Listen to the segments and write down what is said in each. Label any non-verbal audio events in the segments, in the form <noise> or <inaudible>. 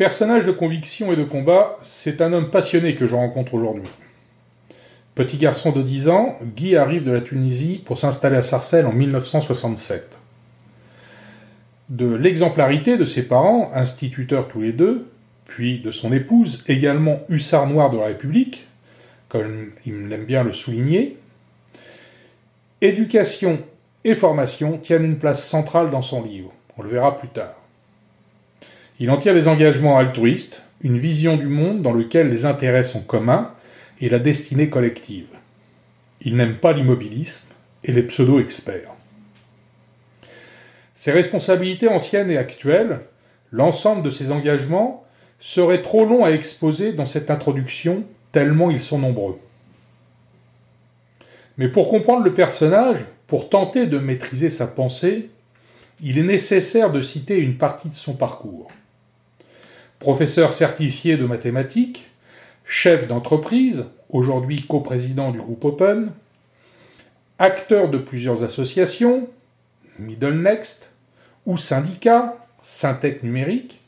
personnage de conviction et de combat, c'est un homme passionné que je rencontre aujourd'hui. Petit garçon de 10 ans, Guy arrive de la Tunisie pour s'installer à Sarcelles en 1967. De l'exemplarité de ses parents, instituteurs tous les deux, puis de son épouse, également hussard noir de la République, comme il aime bien le souligner, éducation et formation tiennent une place centrale dans son livre. On le verra plus tard. Il en tire des engagements altruistes, une vision du monde dans lequel les intérêts sont communs et la destinée collective. Il n'aime pas l'immobilisme et les pseudo-experts. Ses responsabilités anciennes et actuelles, l'ensemble de ses engagements, seraient trop longs à exposer dans cette introduction, tellement ils sont nombreux. Mais pour comprendre le personnage, pour tenter de maîtriser sa pensée, il est nécessaire de citer une partie de son parcours. Professeur certifié de mathématiques, chef d'entreprise, aujourd'hui coprésident du groupe Open, acteur de plusieurs associations, Middle Next, ou syndicats, Syntec Numérique,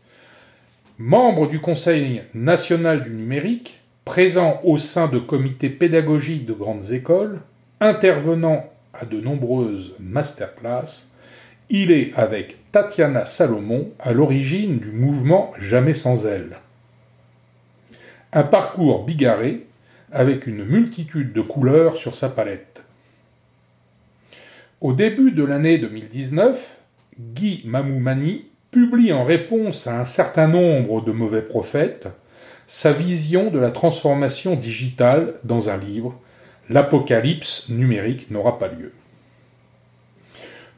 membre du Conseil national du numérique, présent au sein de comités pédagogiques de grandes écoles, intervenant à de nombreuses masterclass, il est avec Tatiana Salomon à l'origine du mouvement Jamais sans elle. Un parcours bigarré avec une multitude de couleurs sur sa palette. Au début de l'année 2019, Guy Mamoumani publie en réponse à un certain nombre de mauvais prophètes sa vision de la transformation digitale dans un livre L'apocalypse numérique n'aura pas lieu.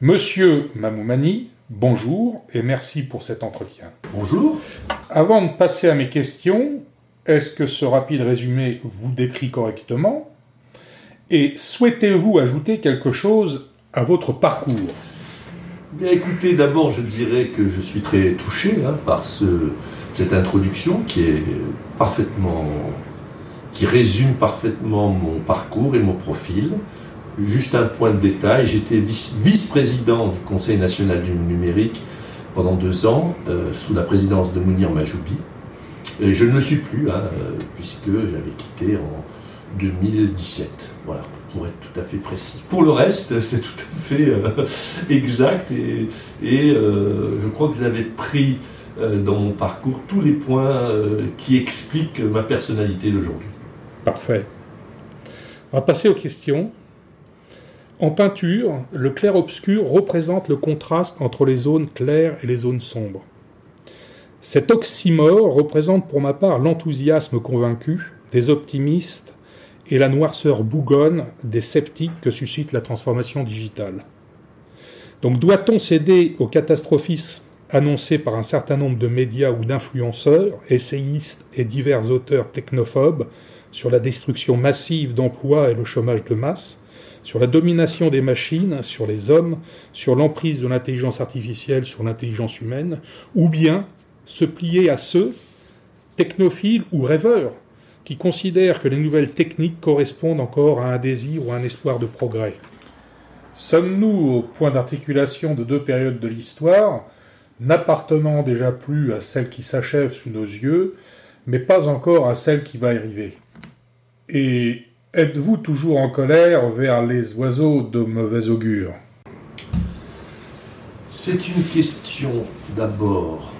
Monsieur Mamoumani, bonjour et merci pour cet entretien. Bonjour. Avant de passer à mes questions, est-ce que ce rapide résumé vous décrit correctement? Et souhaitez-vous ajouter quelque chose à votre parcours? Bien écoutez, d'abord je dirais que je suis très touché hein, par cette introduction qui est parfaitement, qui résume parfaitement mon parcours et mon profil. Juste un point de détail, j'étais vice-président du Conseil national du numérique pendant deux ans, euh, sous la présidence de Mounir Majoubi. Je ne le suis plus, hein, puisque j'avais quitté en 2017. Voilà, pour être tout à fait précis. Pour le reste, <laughs> c'est tout à fait euh, exact et, euh, je crois que vous avez pris dans mon parcours tous les points qui expliquent ma personnalité d'aujourd'hui. Parfait. On va passer aux questions. En peinture, le clair-obscur représente le contraste entre les zones claires et les zones sombres. Cet oxymore représente pour ma part l'enthousiasme convaincu des optimistes et la noirceur bougonne des sceptiques que suscite la transformation digitale. Donc doit-on céder au catastrophisme annoncé par un certain nombre de médias ou d'influenceurs, essayistes et divers auteurs technophobes sur la destruction massive d'emplois et le chômage de masse? Sur la domination des machines, sur les hommes, sur l'emprise de l'intelligence artificielle sur l'intelligence humaine, ou bien se plier à ceux, technophiles ou rêveurs, qui considèrent que les nouvelles techniques correspondent encore à un désir ou un espoir de progrès. Sommes-nous au point d'articulation de deux périodes de l'histoire, n'appartenant déjà plus à celle qui s'achève sous nos yeux, mais pas encore à celle qui va arriver? Et Êtes-vous toujours en colère vers les oiseaux de mauvais augure? C'est une question d'abord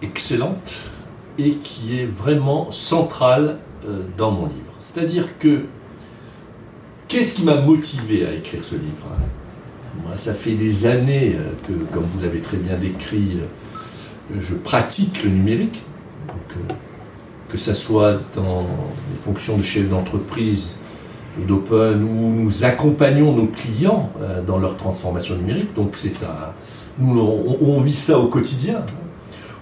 excellente et qui est vraiment centrale euh, dans mon livre. C'est-à-dire que qu'est-ce qui m'a motivé à écrire ce livre hein? Moi, ça fait des années euh, que, comme vous l'avez très bien décrit, euh, je pratique le numérique. que ce soit dans les fonctions de chef d'entreprise d'Open où nous accompagnons nos clients euh, dans leur transformation numérique. Donc c'est nous on, vit ça au quotidien.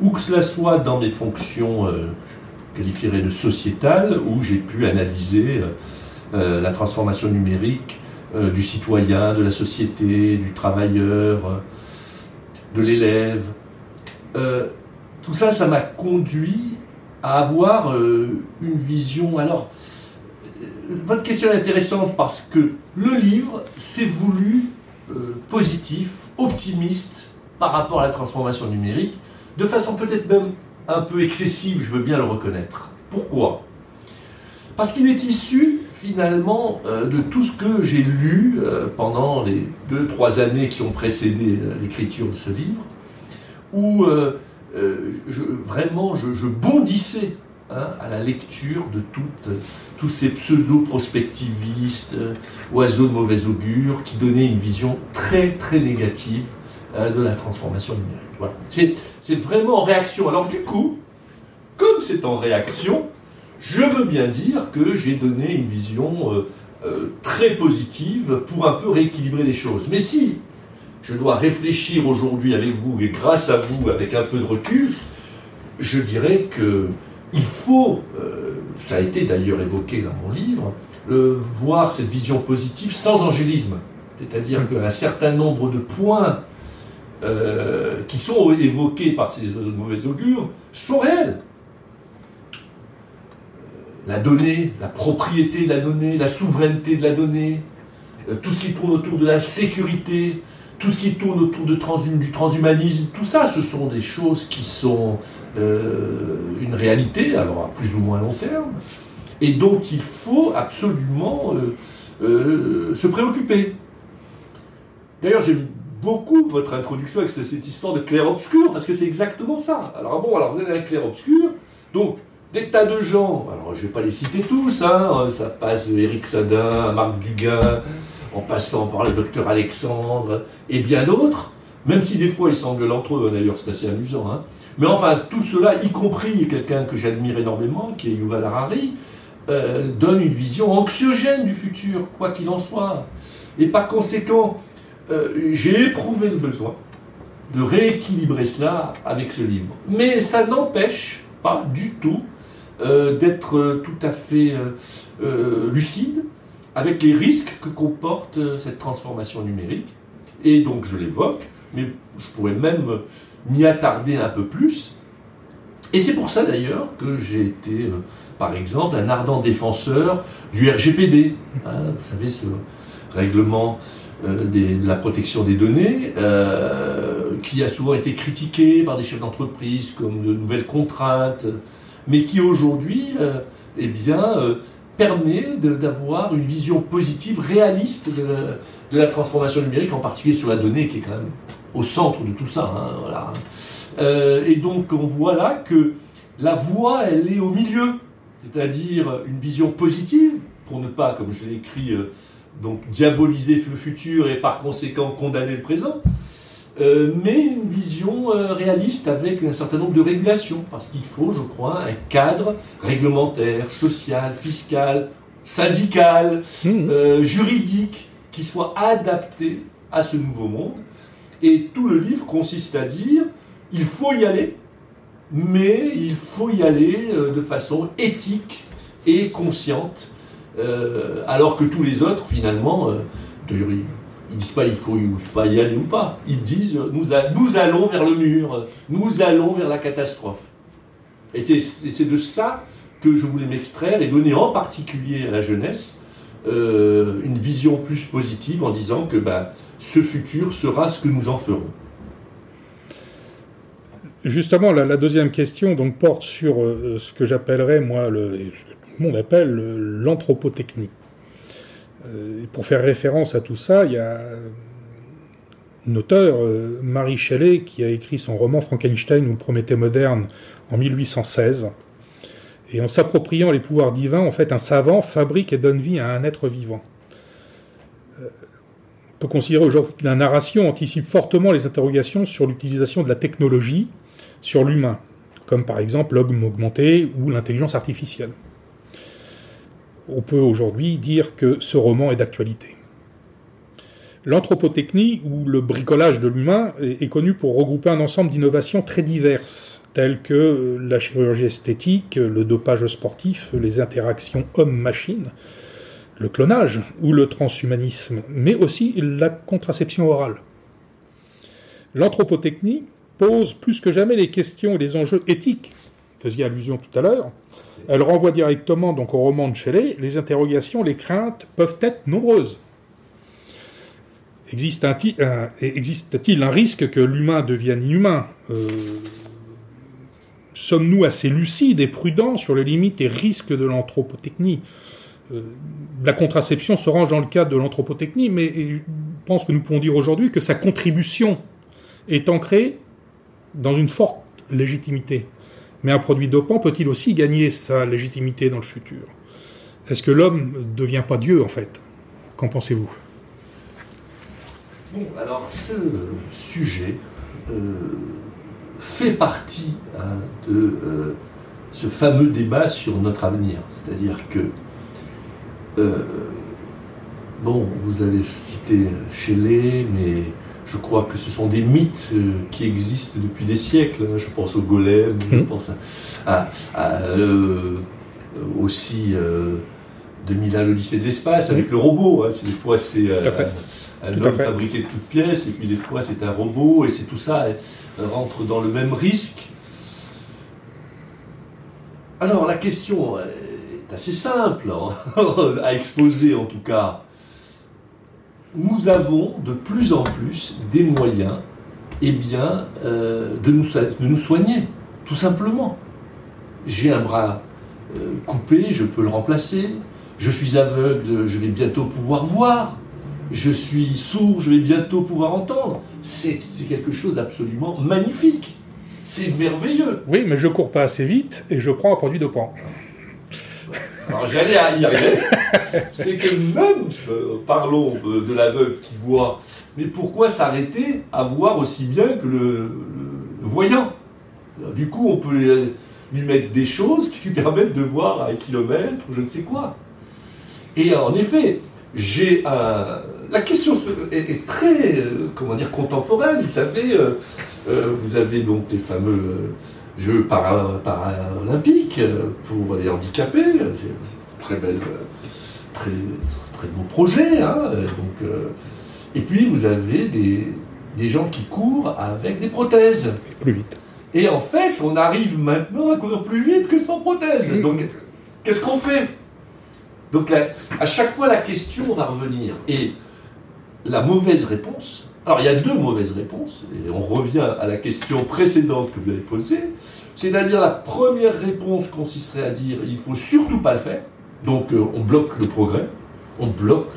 Ou que cela soit dans des fonctions euh, de sociétales où j'ai pu analyser euh, la transformation numérique du citoyen, de la société, du travailleur, de l'élève. tout ça, ça m'a conduit à avoir une vision. Alors, votre question est intéressante parce que le livre s'est voulu euh, positif, optimiste par rapport à la transformation numérique, de façon peut-être même un peu excessive, je veux bien le reconnaître. Pourquoi? Parce qu'il est issu finalement euh, de tout ce que j'ai lu euh, pendant les deux, trois années qui ont précédé l'écriture de ce livre, où vraiment je, bondissais hein, à la lecture de tous ces pseudo-prospectivistes, oiseaux de mauvais augure, qui donnaient une vision très très négative de la transformation numérique. Voilà. C'est vraiment en réaction. Alors du coup, comme c'est en réaction, je veux bien dire que j'ai donné une vision euh, euh, très positive pour un peu rééquilibrer les choses. Mais si je dois réfléchir aujourd'hui avec vous et grâce à vous, avec un peu de recul, je dirais que il faut, euh, ça a été d'ailleurs évoqué dans mon livre, voir cette vision positive sans angélisme. C'est-à-dire qu'un certain nombre de points qui sont évoqués par ces mauvais augures sont réels la donnée, la propriété de la donnée, la souveraineté de la donnée, euh, tout ce qui tourne autour de la sécurité, tout ce qui tourne autour du transhumanisme, tout ça, ce sont des choses qui sont euh, une réalité, alors à plus ou moins long terme, et dont il faut absolument euh, se préoccuper. D'ailleurs, j'aime beaucoup votre introduction avec cette histoire de clair-obscur, parce que c'est exactement ça. Alors bon, alors vous avez un clair-obscur, donc des tas de gens, alors je ne vais pas les citer tous, hein, ça passe Eric Sadin à Marc Duguin, en passant par le docteur Alexandre et bien d'autres, même si des fois ils s'engueulent entre eux, d'ailleurs c'est assez amusant. Hein. Mais enfin, tout cela, y compris quelqu'un que j'admire énormément, qui est Yuval Harari, euh, donne une vision anxiogène du futur, quoi qu'il en soit. Et par conséquent, euh, j'ai éprouvé le besoin de rééquilibrer cela avec ce livre. Mais ça n'empêche pas du tout euh, d'être tout à fait lucide avec les risques que comporte cette transformation numérique. Et donc je l'évoque, mais je pourrais même m'y attarder un peu plus. Et c'est pour ça d'ailleurs que j'ai été, par exemple, un ardent défenseur du RGPD. Hein, vous savez, ce règlement de la protection des données, qui a souvent été critiqué par des chefs d'entreprise comme de nouvelles contraintes mais qui aujourd'hui euh, eh bien, euh, permet d'avoir une vision positive, réaliste de la, transformation numérique, en particulier sur la donnée qui est quand même au centre de tout ça. Hein, euh, et donc on voit là que la voie, elle est au milieu, c'est-à-dire une vision positive, pour ne pas, comme je l'ai écrit, donc diaboliser le futur et par conséquent condamner le présent. Euh, mais une vision euh, réaliste avec un certain nombre de régulations, parce qu'il faut, je crois, un cadre réglementaire, social, fiscal, syndical, mmh. euh, juridique, qui soit adapté à ce nouveau monde. Et tout le livre consiste à dire, il faut y aller, mais il faut y aller de façon éthique et consciente, alors que tous les autres, finalement, de ils disent pas il faut pas y aller ou pas. Ils disent nous, nous allons vers le mur, nous allons vers la catastrophe. Et c'est de ça que je voulais m'extraire et donner en particulier à la jeunesse euh, une vision plus positive en disant que ben, ce futur sera ce que nous en ferons. Justement, la, deuxième question porte sur euh, ce que j'appellerais, moi, ce que tout le monde appelle l'anthropotechnique. Euh, pour faire référence à tout ça, il y a une auteure, euh, Marie Shelley, qui a écrit son roman Frankenstein ou Prométhée moderne en 1816. Et en s'appropriant les pouvoirs divins, en fait, un savant fabrique et donne vie à un être vivant. Euh, on peut considérer aujourd'hui que la narration anticipe fortement les interrogations sur l'utilisation de la technologie sur l'humain, comme par exemple l'homme augmenté ou l'intelligence artificielle on peut aujourd'hui dire que ce roman est d'actualité. L'anthropotechnie, ou le bricolage de l'humain, est connu pour regrouper un ensemble d'innovations très diverses, telles que la chirurgie esthétique, le dopage sportif, les interactions homme-machine, le clonage ou le transhumanisme, mais aussi la contraception orale. L'anthropotechnie pose plus que jamais les questions et les enjeux éthiques, faisiez allusion tout à l'heure, elle renvoie directement donc au roman de Shelley. Les interrogations, les craintes peuvent être nombreuses. Existe-t-il un, risque que l'humain devienne inhumain? Euh, sommes-nous assez lucides et prudents sur les limites et risques de l'anthropotechnie? Euh, La contraception se range dans le cadre de l'anthropotechnie, mais je pense que nous pouvons dire aujourd'hui que sa contribution est ancrée dans une forte légitimité. Mais un produit dopant peut-il aussi gagner sa légitimité dans le futur? Est-ce que l'homme ne devient pas Dieu en fait? Qu'en pensez-vous? Bon, alors ce sujet euh, fait partie hein, de euh, ce fameux débat sur notre avenir. C'est-à-dire que, euh, bon, vous avez cité Shelley, mais je crois que ce sont des mythes qui existent depuis des siècles. Hein. Je pense au golem, je mmh. pense à, aussi 2001 l'Odyssée de l'espace avec le robot. Hein. Des fois, c'est un homme fabriqué de toutes pièces, et puis des fois c'est un robot, et c'est tout ça rentre dans le même risque. Alors la question est assez simple hein, <laughs> à exposer en tout cas. Nous avons de plus en plus des moyens eh bien, euh, de, nous, de nous soigner, tout simplement. J'ai un bras euh, coupé, je peux le remplacer. Je suis aveugle, je vais bientôt pouvoir voir je suis sourd, je vais bientôt pouvoir entendre. C'est quelque chose d'absolument magnifique. C'est merveilleux. Oui, mais je cours pas assez vite et je prends un produit dopant. Alors j'allais y arriver. C'est que même, euh, parlons de, l'aveugle qui voit, mais pourquoi s'arrêter à voir aussi bien que le, voyant? Du coup, on peut lui mettre des choses qui lui permettent de voir à un kilomètre ou je ne sais quoi. Et en effet, j'ai un, la question est, très, euh, comment dire, contemporaine. Vous savez, euh, euh, vous avez donc les fameux Jeux paralympiques pour les handicapés. Très belle, très, très beau projet. Hein, donc, et puis vous avez des, des gens qui courent avec des prothèses. Plus vite. Et en fait, on arrive maintenant à courir plus vite que sans prothèse. Donc, qu'est-ce qu'on fait? Donc, à chaque fois, la question va revenir. Et la mauvaise réponse. Alors il y a deux mauvaises réponses, et on revient à la question précédente que vous avez posée. C'est-à-dire la première réponse consisterait à dire il faut surtout pas le faire, donc euh, on bloque le progrès, on bloque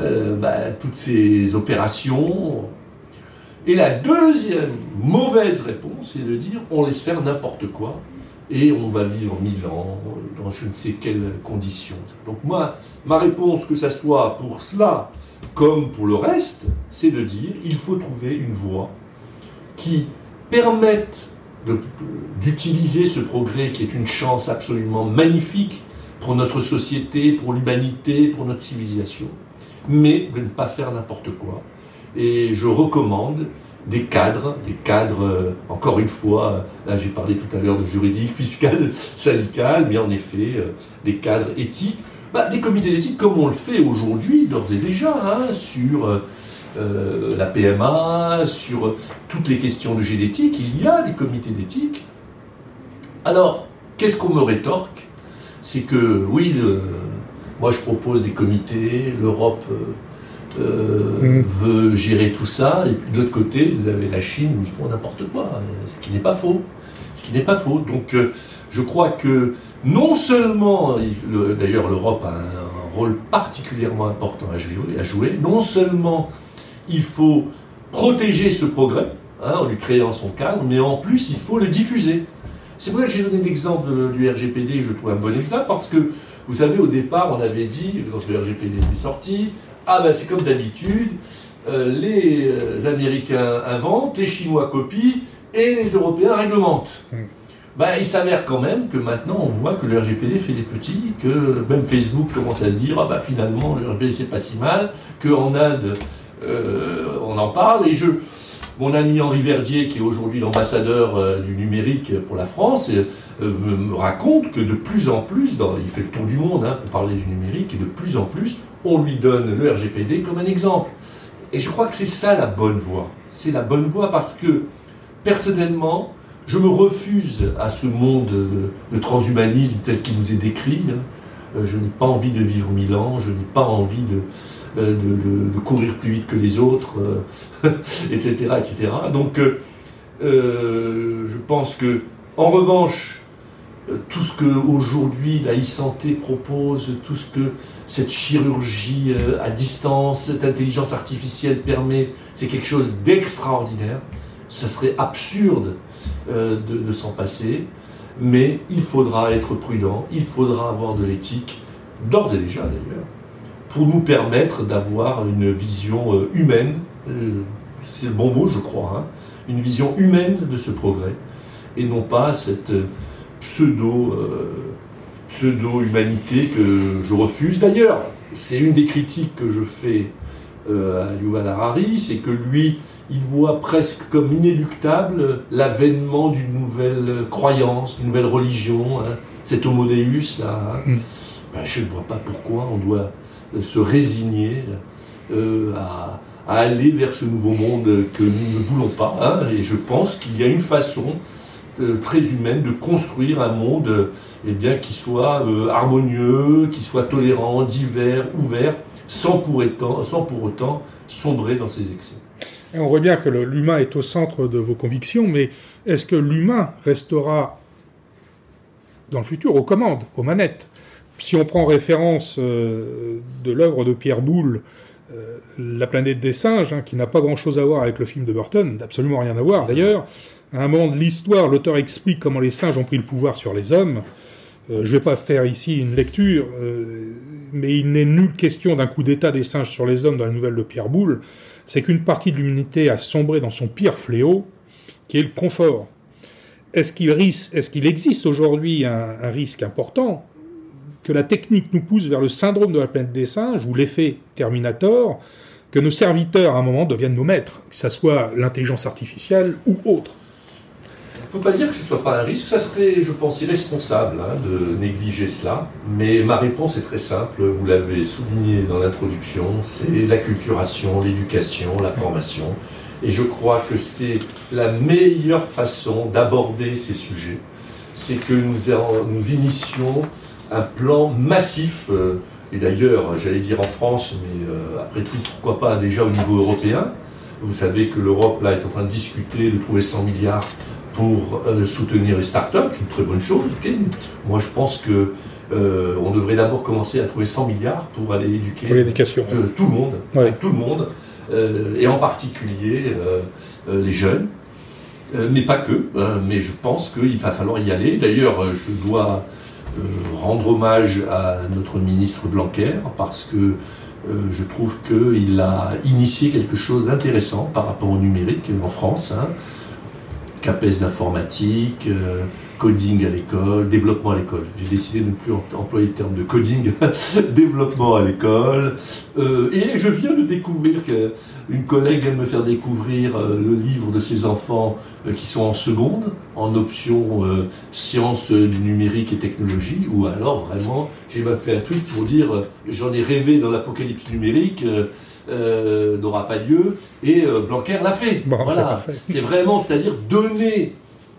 euh, bah, toutes ces opérations. Et la deuxième mauvaise réponse, c'est de dire on laisse faire n'importe quoi et on va vivre mille ans dans je ne sais quelles conditions. Donc moi, ma réponse, que ce soit pour cela comme pour le reste, c'est de dire il faut trouver une voie qui permette d'utiliser ce progrès qui est une chance absolument magnifique pour notre société, pour l'humanité, pour notre civilisation, mais de ne pas faire n'importe quoi. Et je recommande des cadres, des cadres, euh, encore une fois, là j'ai parlé tout à l'heure de juridique, fiscal, <laughs> syndical, mais en effet, euh, des cadres éthiques bah, des comités d'éthique comme on le fait aujourd'hui, d'ores et déjà, hein, sur euh, euh, la PMA, sur toutes les questions de génétique, il y a des comités d'éthique. Alors, qu'est-ce qu'on me rétorque? C'est que, oui, moi je propose des comités, l'Europe euh, mmh. veut gérer tout ça, et puis de l'autre côté, vous avez la Chine où ils font n'importe quoi, ce qui n'est pas faux. Ce qui n'est pas faux. Donc, je crois que non seulement, d'ailleurs l'Europe a un, rôle particulièrement important à jouer, à jouer, non seulement il faut protéger ce progrès hein, en lui créant son cadre, mais en plus il faut le diffuser. C'est pour ça que j'ai donné l'exemple du RGPD, je trouve un bon exemple, parce que vous savez, au départ, on avait dit, quand le RGPD était sorti, ah ben c'est comme d'habitude, euh, les euh, Américains inventent, les Chinois copient, et les Européens réglementent. Hmm. Bah, il s'avère quand même que maintenant on voit que le RGPD fait des petits, que même Facebook commence à se dire ah bah finalement le RGPD c'est pas si mal, qu'en Inde euh, on en parle et je mon ami Henri Verdier, qui est aujourd'hui l'ambassadeur euh, du numérique pour la France, euh, me, raconte que de plus en plus, dans, il fait le tour du monde hein, pour parler du numérique, et de plus en plus, on lui donne le RGPD comme un exemple. Et je crois que c'est ça la bonne voie. C'est la bonne voie parce que, personnellement, je me refuse à ce monde de, transhumanisme tel qu'il nous est décrit. Hein. Euh, je n'ai pas envie de vivre mille ans, je n'ai pas envie de, euh, courir plus vite que les autres, etc., euh, <laughs> etc. Donc, je pense que En revanche, tout ce que aujourd'hui la e-santé propose, tout ce que cette chirurgie euh, à distance, cette intelligence artificielle permet, c'est quelque chose d'extraordinaire. Ça serait absurde euh, de, s'en passer, mais il faudra être prudent, il faudra avoir de l'éthique, d'ores et déjà d'ailleurs, pour nous permettre d'avoir une vision humaine, c'est le bon mot je crois, hein, une vision humaine de ce progrès, et non pas cette pseudo, euh, pseudo-humanité que je refuse. D'ailleurs, c'est une des critiques que je fais euh, à Yuval Harari, c'est que lui, il voit presque comme inéluctable l'avènement d'une nouvelle croyance, d'une nouvelle religion, hein, cet homo deus là. Hein. Mm. Ben, je ne vois pas pourquoi on doit se résigner euh, à, aller vers ce nouveau monde que nous ne voulons pas. Hein. et je pense qu'il y a une façon euh, très humaine de construire un monde eh bien, qui soit euh, harmonieux, qui soit tolérant, divers, ouvert, sans pour, autant, sombrer dans ses excès. on voit bien que l'humain est au centre de vos convictions, mais est-ce que l'humain restera dans le futur aux commandes, aux manettes? Si on prend référence euh, de l'œuvre de Pierre Boulle, La planète des singes, hein, qui n'a pas grand-chose à voir avec le film de Burton, absolument rien à voir d'ailleurs, à un moment de l'histoire, l'auteur explique comment les singes ont pris le pouvoir sur les hommes. Euh, je ne vais pas faire ici une lecture, euh, mais il n'est nulle question d'un coup d'État des singes sur les hommes dans la nouvelle de Pierre Boulle. C'est qu'une partie de l'humanité a sombré dans son pire fléau, qui est le confort. Est-ce qu'il, existe aujourd'hui un, un, risque important que la technique nous pousse vers le syndrome de la planète des singes ou l'effet Terminator, que nos serviteurs à un moment deviennent nos maîtres, que ce soit l'intelligence artificielle ou autre? Pas dire que ce ne soit pas un risque, ça serait, je pense, irresponsable hein, de négliger cela. Mais ma réponse est très simple, vous l'avez souligné dans l'introduction, c'est l'acculturation, l'éducation, la formation. Et je crois que c'est la meilleure façon d'aborder ces sujets. C'est que nous, nous initions un plan massif, euh, et d'ailleurs, j'allais dire en France, mais euh, après tout, pourquoi pas déjà au niveau européen. Vous savez que l'Europe là est en train de discuter de trouver 100 milliards pour euh, soutenir les startups, c'est une très bonne chose. Moi, je pense que euh, on devrait d'abord commencer à trouver 100 milliards pour aller éduquer tout le monde, tout le monde, euh, et en particulier les jeunes, mais pas que. Hein, mais je pense qu'il va falloir y aller. D'ailleurs, je dois rendre hommage à notre ministre Blanquer parce que je trouve qu'il a initié quelque chose d'intéressant par rapport au numérique en France. Hein. CAPES d'informatique, euh, coding à l'école, développement à l'école. J'ai décidé de ne plus employer le terme de coding, <laughs> développement à l'école. Euh, et je viens de découvrir qu'une collègue vient de me faire découvrir euh, le livre de ses enfants qui sont en seconde, en option sciences du numérique et technologie, ou alors vraiment, j'ai même fait un truc pour dire, j'en ai rêvé dans l'apocalypse numérique euh, n'aura pas lieu et euh, Blanquer l'a fait. voilà. C'est vraiment, c'est-à-dire donner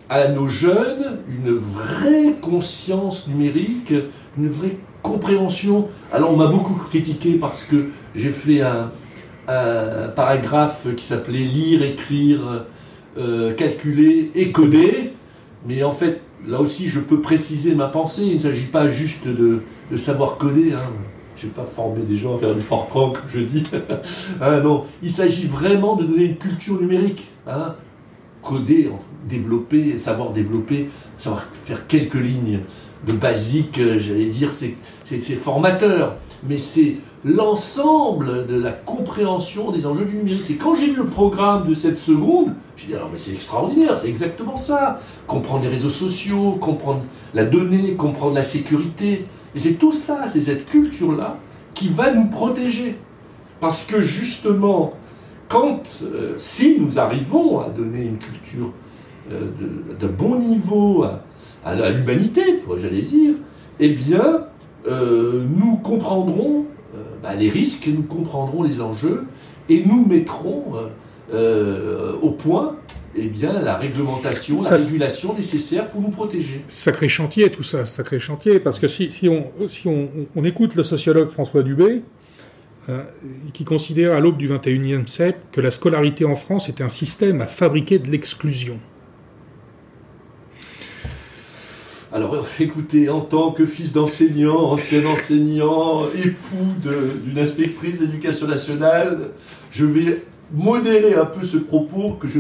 à nos jeunes une vraie conscience numérique, une vraie compréhension. Alors on m'a beaucoup critiqué parce que j'ai fait un, paragraphe qui s'appelait lire, écrire, euh, calculer et coder. Mais en fait, là aussi, je peux préciser ma pensée. Il ne s'agit pas juste de, savoir coder. Hein je ne vais pas former des gens à faire du Fortran, comme je dis. ah, <laughs> non, il s'agit vraiment de donner une culture numérique. Hein. Coder, développer, savoir développer, savoir faire quelques lignes de basique, euh, j'allais dire, c'est formateur. Mais c'est l'ensemble de la compréhension des enjeux du numérique. Et quand j'ai lu le programme de cette seconde, j'ai dit alors mais c'est extraordinaire, c'est exactement ça. Comprendre les réseaux sociaux, comprendre la donnée, comprendre la sécurité, et c'est tout ça, c'est cette culture-là qui va nous protéger. Parce que justement, quand, euh, si nous arrivons à donner une culture euh, de, bon niveau à, l'humanité, j'allais dire, eh bien, euh, nous comprendrons bah, les risques, nous comprendrons les enjeux, et nous mettrons au point eh bien, la réglementation, la régulation nécessaire pour nous protéger. Sacré chantier, tout ça, sacré chantier, parce que si, si, on, si on, écoute le sociologue François Dubé, euh, qui considère à l'aube du XXIe siècle que la scolarité en France était un système à fabriquer de l'exclusion. Alors écoutez, en tant que fils d'enseignant, ancien enseignant, époux d'une inspectrice d'éducation nationale, je vais modérer un peu ce propos que je,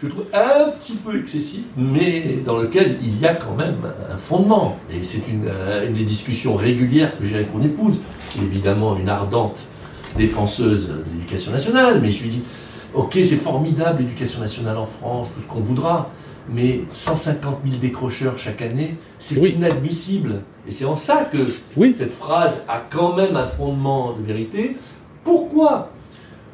je trouve un petit peu excessif, mais dans lequel il y a quand même un fondement. Et c'est une, une, des discussions régulières que j'ai avec mon épouse, qui est évidemment une ardente défenseuse de l'éducation nationale, mais je lui dis, ok, c'est formidable l'éducation nationale en France, tout ce qu'on voudra, mais 150 000 décrocheurs chaque année, c'est inadmissible. Et c'est en ça que cette phrase a quand même un fondement de vérité. Pourquoi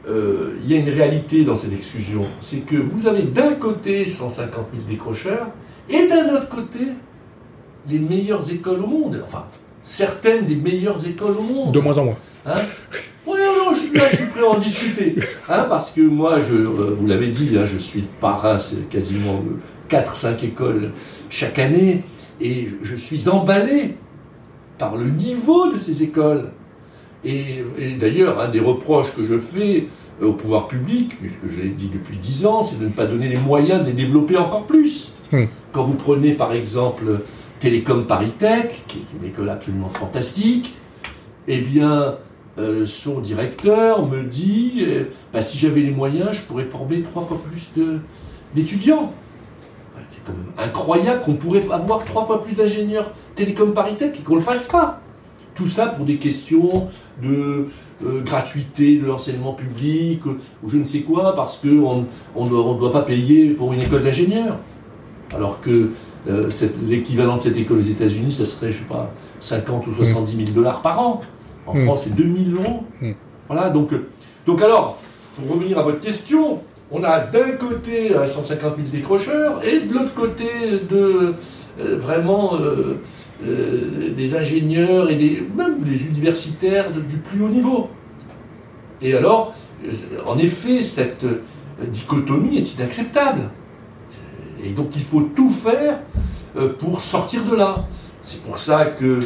euh, il y a une réalité dans cette exclusion C'est que vous avez d'un côté 150 000 décrocheurs et d'un autre côté les meilleures écoles au monde. Enfin, certaines des meilleures écoles au monde. De moins en moins. Hein? Je suis là, je suis prêt à en discuter. Hein, parce que moi, je, euh, vous l'avez dit, hein, je suis le parrain, c'est quasiment 4-5 écoles chaque année, et je suis emballé par le niveau de ces écoles. Et, d'ailleurs, un des reproches que je fais au pouvoir public, puisque je l'ai dit depuis 10 ans, c'est de ne pas donner les moyens de les développer encore plus. Hmm. Quand vous prenez par exemple Télécom Paritech, qui est une école absolument fantastique, eh bien, euh, son directeur me dit euh, bah, si j'avais les moyens, je pourrais former trois fois plus d'étudiants. C'est quand même incroyable qu'on pourrait avoir trois fois plus d'ingénieurs télécom Paritech et qu'on ne le fasse pas. Tout ça pour des questions de euh, gratuité de l'enseignement public ou je ne sais quoi, parce qu'on on ne doit pas payer pour une école d'ingénieurs. Alors que l'équivalent de cette école aux États-Unis, ça serait, je sais pas, 50 ou 70 000 dollars par an. En hmm. France, c'est 2000 euros. Hmm. Voilà, donc, euh, donc alors, pour revenir à votre question, on a d'un côté 150 000 décrocheurs et de l'autre côté de euh, vraiment euh, des ingénieurs et même des universitaires du plus haut niveau. Et alors, en effet, cette dichotomie est inacceptable. Et donc il faut tout faire pour sortir de là. C'est pour ça que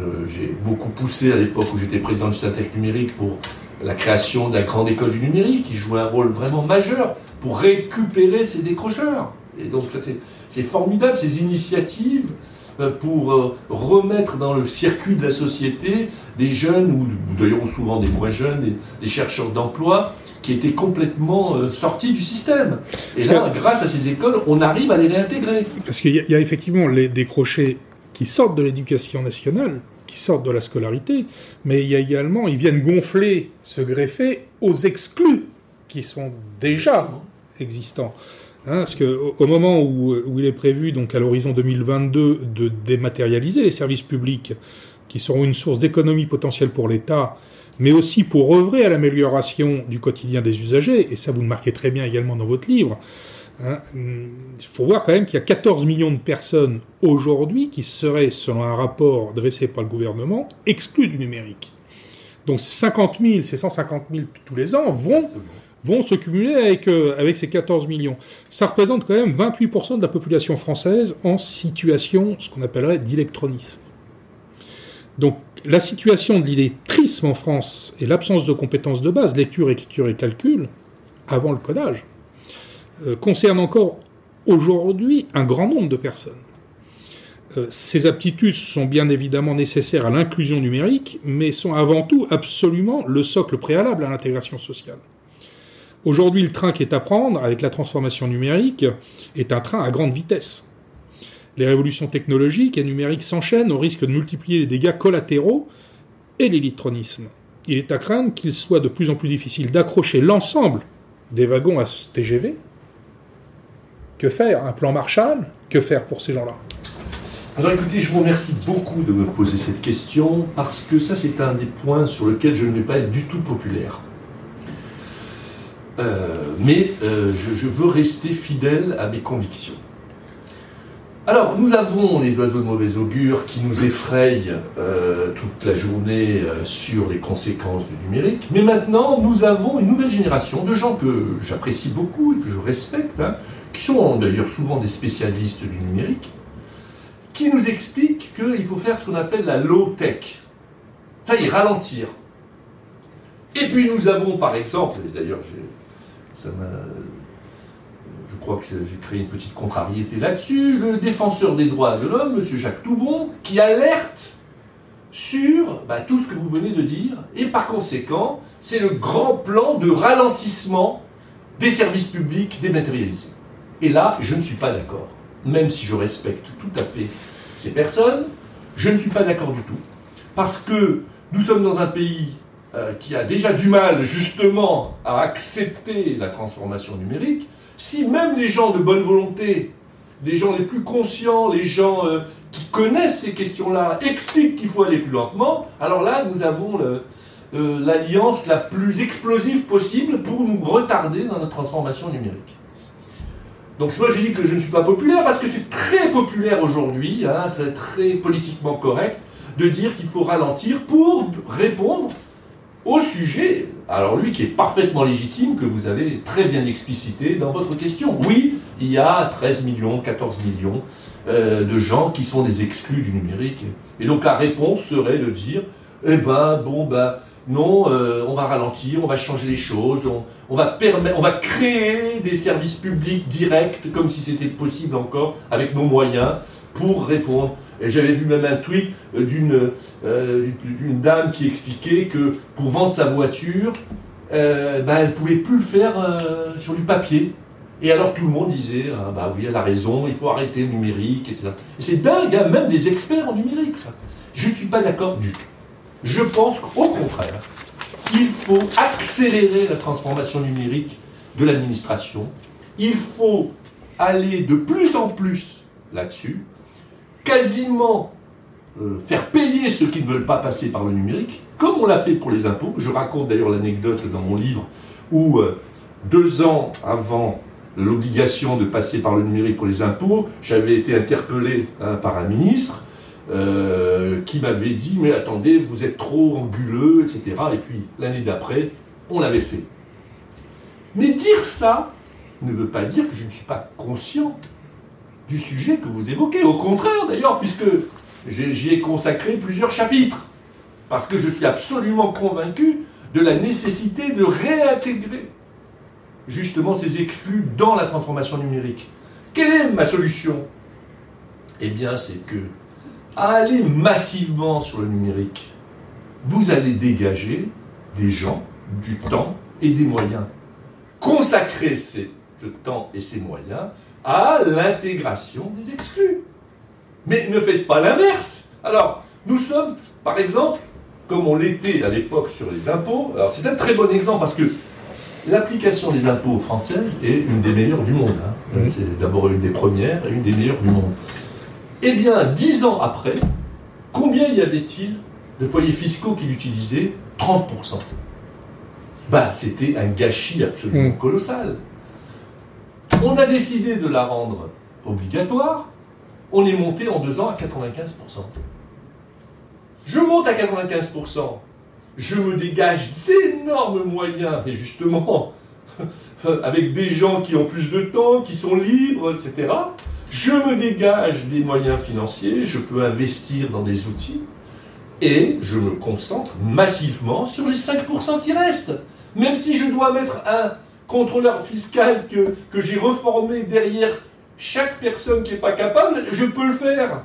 euh, j'ai beaucoup poussé à l'époque où j'étais président du Syntec numérique pour la création de la grande école du numérique qui joue un rôle vraiment majeur pour récupérer ces décrocheurs. Et donc ça c'est formidable ces initiatives euh, pour euh, remettre dans le circuit de la société des jeunes, ou d'ailleurs souvent des moins jeunes, des, chercheurs d'emploi, qui étaient complètement sortis du système. Et là, grâce à ces écoles, on arrive à les réintégrer. Parce qu'il y, a effectivement les décrochés qui sortent de l'éducation nationale, qui sortent de la scolarité, mais il y a également, ils viennent gonfler, se greffer aux exclus qui sont déjà existants. Hein, parce qu'au au moment où, il est prévu, donc à l'horizon 2022, de dématérialiser les services publics, qui seront une source d'économie potentielle pour l'État, mais aussi pour œuvrer à l'amélioration du quotidien des usagers, et ça vous le marquez très bien également dans votre livre, Hein, il faut voir quand même qu'il y a 14 millions de personnes aujourd'hui qui seraient, selon un rapport dressé par le gouvernement, exclues du numérique. Donc 50 000, ces 150 000 tous les ans vont, vont se cumuler avec, euh, avec ces 14 millions. Ça représente quand même 28% de la population française en situation, ce qu'on appellerait d'électronisme. Donc la situation de l'illettrisme en France et l'absence de compétences de base, lecture, écriture et calcul, avant le codage, euh, concerne encore aujourd'hui un grand nombre de personnes. Euh, ces aptitudes sont bien évidemment nécessaires à l'inclusion numérique, mais sont avant tout absolument le socle préalable à l'intégration sociale. Aujourd'hui, le train qui est à prendre avec la transformation numérique est un train à grande vitesse. Les révolutions technologiques et numériques s'enchaînent au risque de multiplier les dégâts collatéraux et l'électronisme. Il est à craindre qu'il soit de plus en plus difficile d'accrocher l'ensemble des wagons à TGV, que faire? Un plan Marshall? Que faire pour ces gens-là? Alors écoutez, je vous remercie beaucoup de me poser cette question parce que ça c'est un des points sur lesquels je ne vais pas être du tout populaire. Euh, mais euh, je, veux rester fidèle à mes convictions. Alors nous avons les oiseaux de mauvais augure qui nous effrayent euh, toute la journée sur les conséquences du numérique, mais maintenant nous avons une nouvelle génération de gens que j'apprécie beaucoup et que je respecte, hein, qui sont d'ailleurs souvent des spécialistes du numérique, qui nous expliquent qu'il faut faire ce qu'on appelle la low-tech. Ça y est, ralentir. Et puis nous avons par exemple, d'ailleurs ça je crois que j'ai créé une petite contrariété là-dessus, le défenseur des droits de l'homme, M. Jacques Toubon, qui alerte sur bah, tout ce que vous venez de dire, et par conséquent, c'est le grand plan de ralentissement des services publics dématérialisés. Et là, je ne suis pas d'accord. Même si je respecte tout à fait ces personnes, je ne suis pas d'accord du tout. Parce que nous sommes dans un pays euh, qui a déjà du mal justement à accepter la transformation numérique. Si même les gens de bonne volonté, les gens les plus conscients, les gens euh, qui connaissent ces questions-là expliquent qu'il faut aller plus lentement, alors là, nous avons euh, l'alliance la plus explosive possible pour nous retarder dans notre transformation numérique. Donc moi je dis que je ne suis pas populaire parce que c'est très populaire aujourd'hui, hein, très, très politiquement correct, de dire qu'il faut ralentir pour répondre au sujet, alors lui qui est parfaitement légitime, que vous avez très bien explicité dans votre question. Oui, il y a 13 millions, 14 millions euh, de gens qui sont des exclus du numérique. Et donc la réponse serait de dire, eh ben, bon, ben, non, euh, on va ralentir, on va changer les choses, on, va permettre, on va créer des services publics directs, comme si c'était possible encore, avec nos moyens, pour répondre. Et j'avais vu même un tweet euh, d'une dame qui expliquait que pour vendre sa voiture, ben, elle ne pouvait plus le faire sur du papier. Et alors tout le monde disait, ah, bah oui, elle a raison, il faut arrêter le numérique, etc. Et c'est dingue, hein, même des experts en numérique. Je ne suis pas d'accord du tout. Je pense qu'au contraire, il faut accélérer la transformation numérique de l'administration. Il faut aller de plus en plus là-dessus, quasiment euh, faire payer ceux qui ne veulent pas passer par le numérique, comme on l'a fait pour les impôts. Je raconte d'ailleurs l'anecdote dans mon livre où euh, deux ans avant l'obligation de passer par le numérique pour les impôts, j'avais été interpellé hein, par un ministre euh, qui m'avait dit Mais attendez, vous êtes trop anguleux, etc. Et puis l'année d'après, on l'avait fait. Mais dire ça ne veut pas dire que je ne suis pas conscient du sujet que vous évoquez. Au contraire, d'ailleurs, puisque j'y ai consacré plusieurs chapitres. Parce que je suis absolument convaincu de la nécessité de réintégrer justement ces exclus dans la transformation numérique. Quelle est ma solution? Eh bien, c'est que aller massivement sur le numérique, vous allez dégager des gens, du temps et des moyens. Consacrer ce temps et ces moyens à l'intégration des exclus. Mais ne faites pas l'inverse. Alors, nous sommes, par exemple, comme on l'était à l'époque sur les impôts, alors c'est un très bon exemple parce que L'application des impôts françaises est une des meilleures du monde. Hein. C'est d'abord une des premières et une des meilleures du monde. Eh bien, dix ans après, combien y avait-il de foyers fiscaux qui l'utilisaient? 30%. Bah, c'était un gâchis absolument mm. colossal. On a décidé de la rendre obligatoire. On est monté en deux ans à 95%. Je monte à 95% je me dégage d'énormes moyens, et justement, <laughs> avec des gens qui ont plus de temps, qui sont libres, etc. Je me dégage des moyens financiers, je peux investir dans des outils, et je me concentre massivement sur les 5% qui restent. Même si je dois mettre un contrôleur fiscal que, que j'ai reformé derrière chaque personne qui n'est pas capable, je peux le faire,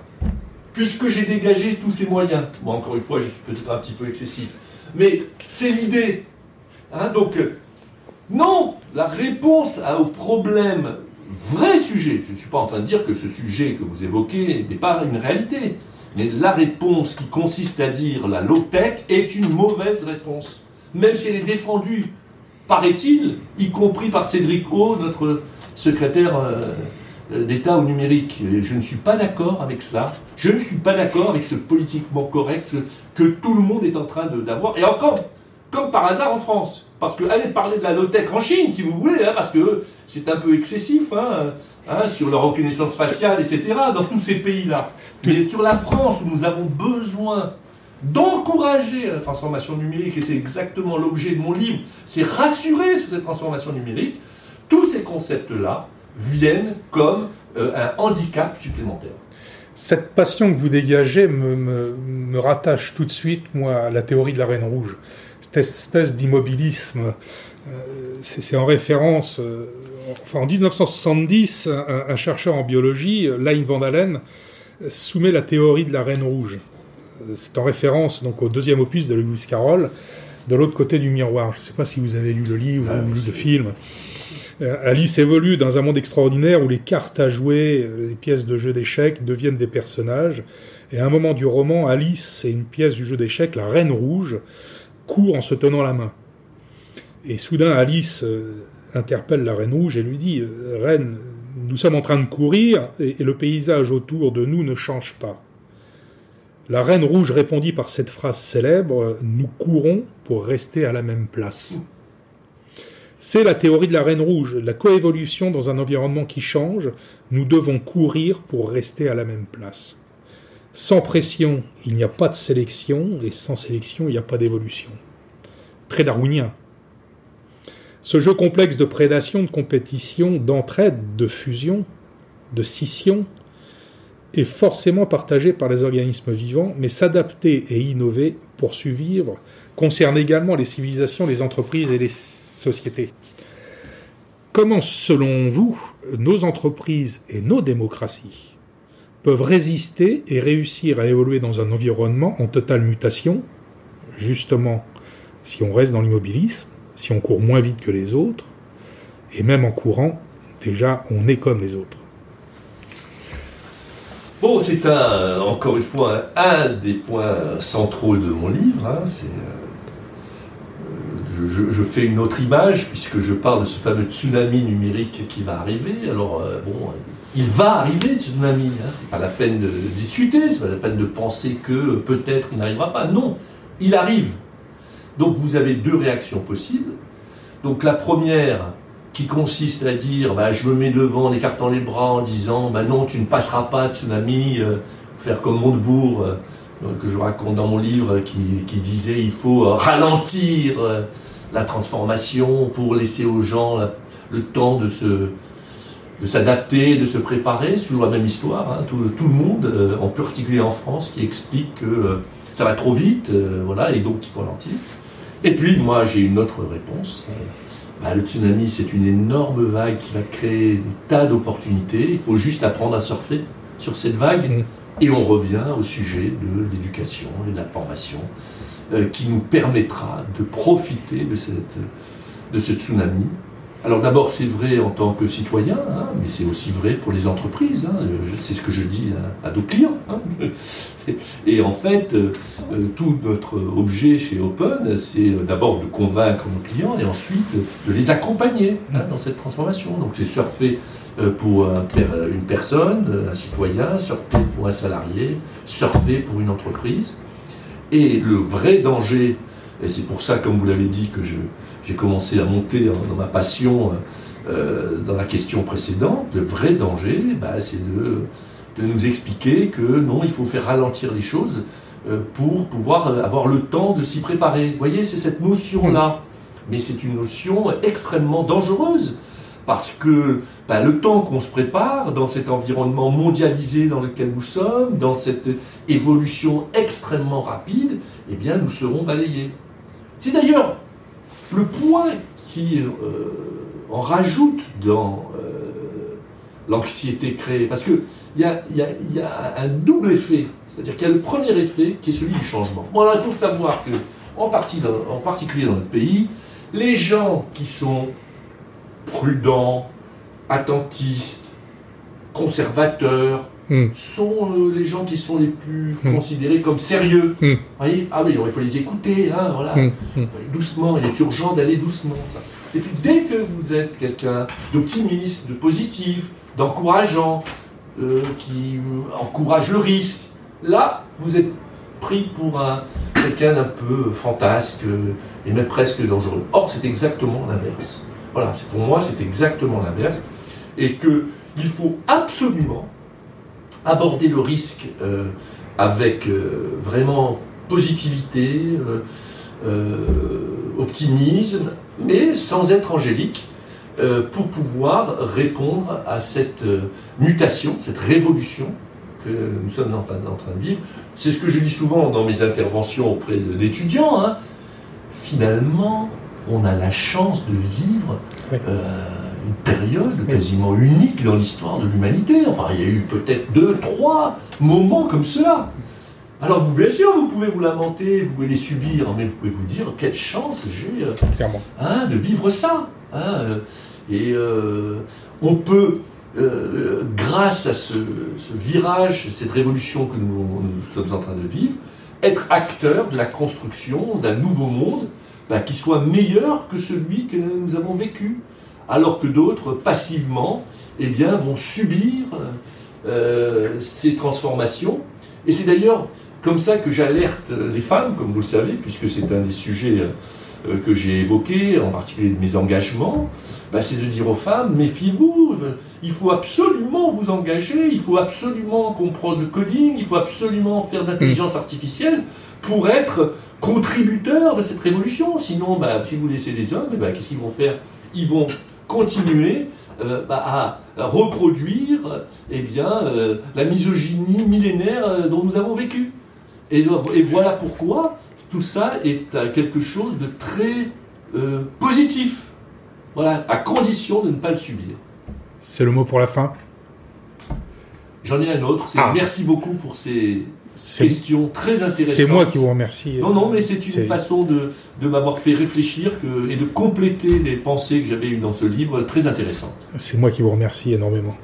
puisque j'ai dégagé tous ces moyens. Bon, encore une fois, je suis peut-être un petit peu excessif. Mais c'est l'idée. Hein, donc, non, la réponse au problème, vrai sujet, je ne suis pas en train de dire que ce sujet que vous évoquez n'est pas une réalité, mais la réponse qui consiste à dire la low-tech est une mauvaise réponse. Même si elle est défendue, paraît-il, y compris par Cédric O, notre secrétaire euh, euh, d'État au numérique. je ne suis pas d'accord avec cela. Je ne suis pas d'accord avec ce politiquement correct que tout le monde est en train d'avoir. Et encore, comme par hasard en France. Parce que allez parler de la low-tech en Chine, si vous voulez, hein, parce que c'est un peu excessif hein, hein, sur leur reconnaissance faciale, etc., dans tous ces pays-là. Mais sur la France, où nous avons besoin d'encourager la transformation numérique, et c'est exactement l'objet de mon livre, c'est rassurer sur cette transformation numérique, tous ces concepts-là, viennent comme euh, un handicap supplémentaire. Cette passion que vous dégagez me, me, rattache tout de suite, moi, à la théorie de la Reine Rouge. Cette espèce d'immobilisme, euh, c'est en référence, euh, enfin, en 1970, un, chercheur en biologie, Lein van Allen, soumet la théorie de la reine rouge. C'est en référence donc au deuxième opus de Lewis Carroll, de l'autre côté du miroir. Je ne sais pas si vous avez lu le livre ah, ou lu le film. Euh, Alice évolue dans un monde extraordinaire où les cartes à jouer, euh, les pièces de jeu d'échecs deviennent des personnages. Et à un moment du roman, Alice et une pièce du jeu d'échecs, la Reine Rouge, courent en se tenant la main. Et soudain, Alice euh, interpelle la Reine Rouge et lui dit Reine, nous sommes en train de courir et le paysage autour de nous ne change pas. La Reine Rouge répondit par cette phrase célèbre Nous courons pour rester à la même place. C'est la théorie de la Reine Rouge, la coévolution dans un environnement qui change. Nous devons courir pour rester à la même place. Sans pression, il n'y a pas de sélection, et sans sélection, il n'y a pas d'évolution. Très darwinien. Ce jeu complexe de prédation, de compétition, d'entraide, de fusion, de scission, est forcément partagé par les organismes vivants, mais s'adapter et innover pour survivre concerne également les civilisations, les entreprises et les société. Comment, selon vous, nos entreprises et nos démocraties peuvent résister et réussir à évoluer dans un environnement en totale mutation, justement si on reste dans l'immobilisme, si on court moins vite que les autres, et même en courant, déjà on est comme les autres. Bon, c'est encore une fois un des points centraux de mon livre. Hein, c'est euh, je, fais une autre image puisque je parle de ce fameux tsunami numérique qui va arriver. Alors, euh, bon, il va arriver ce tsunami. Hein. C'est pas la peine de discuter, c'est pas la peine de penser que peut-être il n'arrivera pas. Non, il arrive. Donc, vous avez deux réactions possibles. Donc, la première qui consiste à dire bah, je me mets devant en écartant les bras en disant bah, non, tu ne passeras pas tsunami, euh, faire comme Montebourg. Euh, que je raconte dans mon livre, qui, disait il faut ralentir la transformation, pour laisser aux gens le temps de se de s'adapter, de se préparer. C'est toujours la même histoire. Hein. Tout, tout, le monde, euh, en particulier en France, qui explique que euh, ça va trop vite, euh, voilà, et donc il faut ralentir. Et puis, moi, j'ai une autre réponse. Bah, le tsunami, c'est une énorme vague qui va créer des tas d'opportunités. Il faut juste apprendre à surfer sur cette vague. Mmh. Et on revient au sujet de l'éducation et de la formation. Euh, qui nous permettra de profiter de, cette, de ce tsunami. Alors d'abord, c'est vrai en tant que citoyen, hein, mais c'est aussi vrai pour les entreprises. Hein. c'est ce que je dis à, nos clients. Hein. Et en fait, euh, euh, tout notre objet chez Open, c'est d'abord de convaincre nos clients et ensuite de les accompagner dans cette transformation. Donc c'est surfer pour une personne, un citoyen, surfer pour un salarié, surfer pour une entreprise. Et le vrai danger, et c'est pour ça, comme vous l'avez dit, que j'ai commencé à monter dans ma passion euh, dans la question précédente, le vrai danger, bah, c'est de, de, nous expliquer que non, il faut faire ralentir les choses euh, pour pouvoir avoir le temps de s'y préparer. Vous voyez, c'est cette notion-là. Mais c'est une notion extrêmement dangereuse parce que bah, le temps qu'on se prépare dans cet environnement mondialisé dans lequel nous sommes, dans cette évolution extrêmement rapide, eh bien, nous serons balayés. C'est d'ailleurs le point qui euh, en rajoute dans euh, l'anxiété créée, parce qu'il y a, y, y a un double effet, c'est-à-dire qu'il y a le premier effet qui est celui du changement. Bon, alors il faut savoir que, en, partie en particulier dans notre pays, les gens qui sont prudents, attentistes, conservateurs, hmm. sont euh, les gens qui sont les plus hmm. considérés comme sérieux. Hmm. voyez? Ah oui, il faut les écouter, hein, voilà. doucement, il est urgent d'aller doucement. Et puis dès que vous êtes quelqu'un d'optimiste, de positif, d'encourageant, euh, qui encourage le risque, là, vous êtes pris pour un, quelqu'un d'un peu fantasque et même presque dangereux. Or, c'est exactement l'inverse. Voilà, pour moi, c'est exactement l'inverse. Et qu'il faut absolument aborder le risque euh, avec euh, vraiment positivité, euh, optimisme, mais sans être angélique, pour pouvoir répondre à cette mutation, cette révolution que nous sommes en, train de vivre. C'est ce que je dis souvent dans mes interventions auprès d'étudiants. Hein. Finalement, on a la chance de vivre euh, une période quasiment unique dans l'histoire de l'humanité. Enfin, il y a eu peut-être deux, trois moments comme cela. Alors, vous, bien sûr, vous pouvez vous lamenter, vous pouvez les subir, mais vous pouvez vous dire quelle chance j'ai euh, hein, de vivre ça. Hein, euh, et euh, on peut, grâce à ce, virage, cette révolution que nous, sommes en train de vivre, être acteur de la construction d'un nouveau monde bah, qui soit meilleur que celui que nous avons vécu. Alors que d'autres, passivement, eh bien, vont subir ces transformations. Et c'est d'ailleurs comme ça que j'alerte les femmes, comme vous le savez, puisque c'est un des sujets euh, que j'ai évoqués, en particulier de mes engagements, bah, c'est de dire aux femmes, méfiez-vous, il faut absolument vous engager, il faut absolument comprendre le coding, il faut absolument faire de l'intelligence mm. artificielle pour être contributeur de cette révolution. Sinon, bah, si vous laissez les hommes, bah, qu'est-ce qu'ils vont faire? Ils vont continuer euh, à reproduire eh bien, euh, la misogynie millénaire dont nous avons vécu. Et, voilà pourquoi tout ça est quelque chose de très euh, positif. Voilà, à condition de ne pas le subir. C'est le mot pour la fin? J'en ai un autre. Ah. Merci beaucoup pour ces questions très intéressantes. C'est moi qui vous remercie. Non, non, mais c'est une façon de, de m'avoir fait réfléchir et de compléter les pensées que j'avais eues dans ce livre, très intéressante. C'est moi qui vous remercie énormément.